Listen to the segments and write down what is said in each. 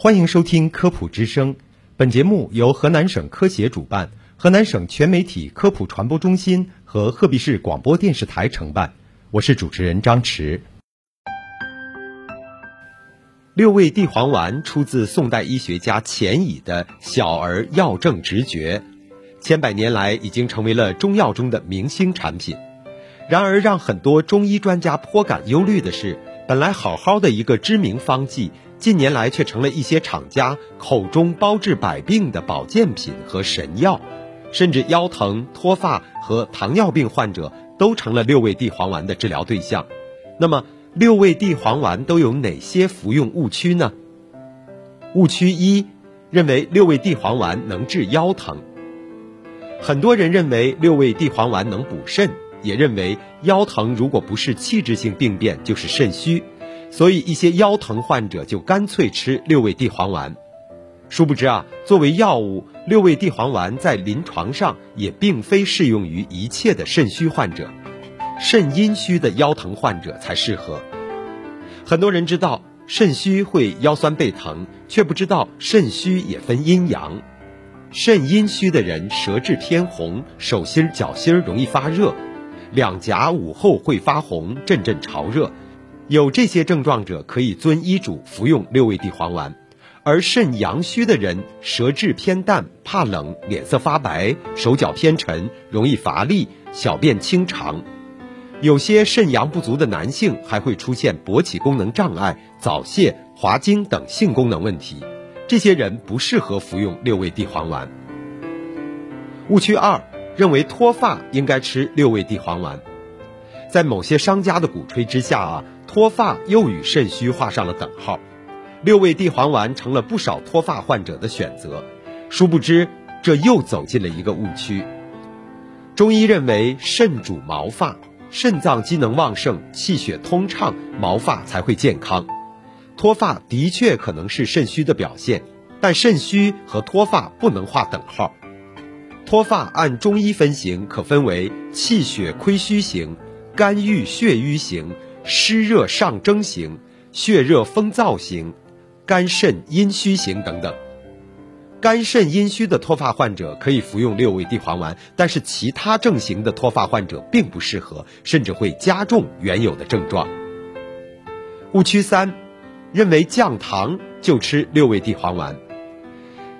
欢迎收听科普之声，本节目由河南省科协主办，河南省全媒体科普传播中心和鹤壁市广播电视台承办。我是主持人张驰。六味地黄丸出自宋代医学家钱乙的《小儿药证直诀》，千百年来已经成为了中药中的明星产品。然而，让很多中医专家颇感忧虑的是，本来好好的一个知名方剂，近年来却成了一些厂家口中包治百病的保健品和神药，甚至腰疼、脱发和糖尿病患者都成了六味地黄丸的治疗对象。那么，六味地黄丸都有哪些服用误区呢？误区一，认为六味地黄丸能治腰疼。很多人认为六味地黄丸能补肾，也认为腰疼如果不是器质性病变就是肾虚，所以一些腰疼患者就干脆吃六味地黄丸。殊不知啊，作为药物，六味地黄丸在临床上也并非适用于一切的肾虚患者。肾阴虚的腰疼患者才适合。很多人知道肾虚会腰酸背疼，却不知道肾虚也分阴阳。肾阴虚的人舌质偏红，手心脚心容易发热，两颊午后会发红，阵阵潮热。有这些症状者可以遵医嘱服用六味地黄丸。而肾阳虚的人舌质偏淡，怕冷，脸色发白，手脚偏沉，容易乏力，小便清长。有些肾阳不足的男性还会出现勃起功能障碍、早泄、滑精等性功能问题，这些人不适合服用六味地黄丸。误区二，认为脱发应该吃六味地黄丸，在某些商家的鼓吹之下啊，脱发又与肾虚画上了等号，六味地黄丸成了不少脱发患者的选择，殊不知这又走进了一个误区。中医认为肾主毛发。肾脏机能旺盛，气血通畅，毛发才会健康。脱发的确可能是肾虚的表现，但肾虚和脱发不能划等号。脱发按中医分型，可分为气血亏虚型、肝郁血瘀型、湿热上蒸型、血热风燥型、肝肾阴虚型等等。肝肾阴虚的脱发患者可以服用六味地黄丸，但是其他症型的脱发患者并不适合，甚至会加重原有的症状。误区三，认为降糖就吃六味地黄丸。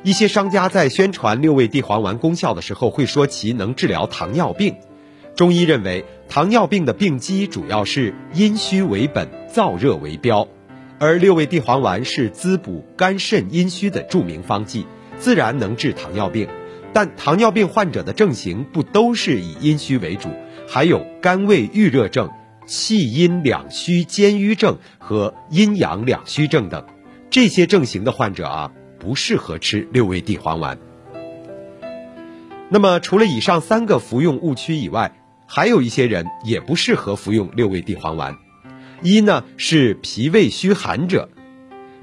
一些商家在宣传六味地黄丸功效的时候，会说其能治疗糖尿病。中医认为，糖尿病的病机主要是阴虚为本，燥热为标，而六味地黄丸是滋补肝肾阴虚的著名方剂。自然能治糖尿病，但糖尿病患者的症型不都是以阴虚为主，还有肝胃郁热症、气阴两虚兼瘀症和阴阳两虚症等，这些症型的患者啊，不适合吃六味地黄丸。那么，除了以上三个服用误区以外，还有一些人也不适合服用六味地黄丸。一呢是脾胃虚寒者。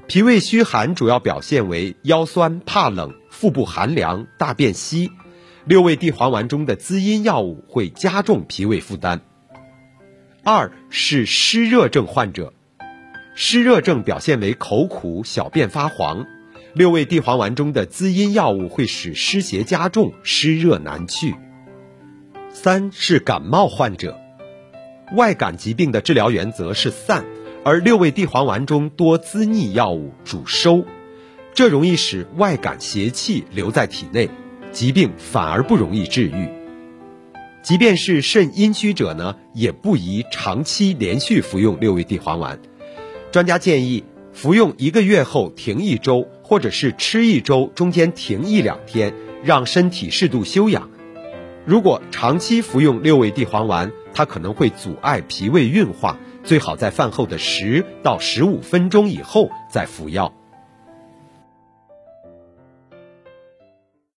脾胃虚寒主要表现为腰酸、怕冷、腹部寒凉、大便稀。六味地黄丸中的滋阴药物会加重脾胃负担。二是湿热症患者，湿热症表现为口苦、小便发黄，六味地黄丸中的滋阴药物会使湿邪加重、湿热难去。三是感冒患者，外感疾病的治疗原则是散。而六味地黄丸中多滋腻药物，主收，这容易使外感邪气留在体内，疾病反而不容易治愈。即便是肾阴虚者呢，也不宜长期连续服用六味地黄丸。专家建议服用一个月后停一周，或者是吃一周中间停一两天，让身体适度休养。如果长期服用六味地黄丸，它可能会阻碍脾胃运化。最好在饭后的十到十五分钟以后再服药。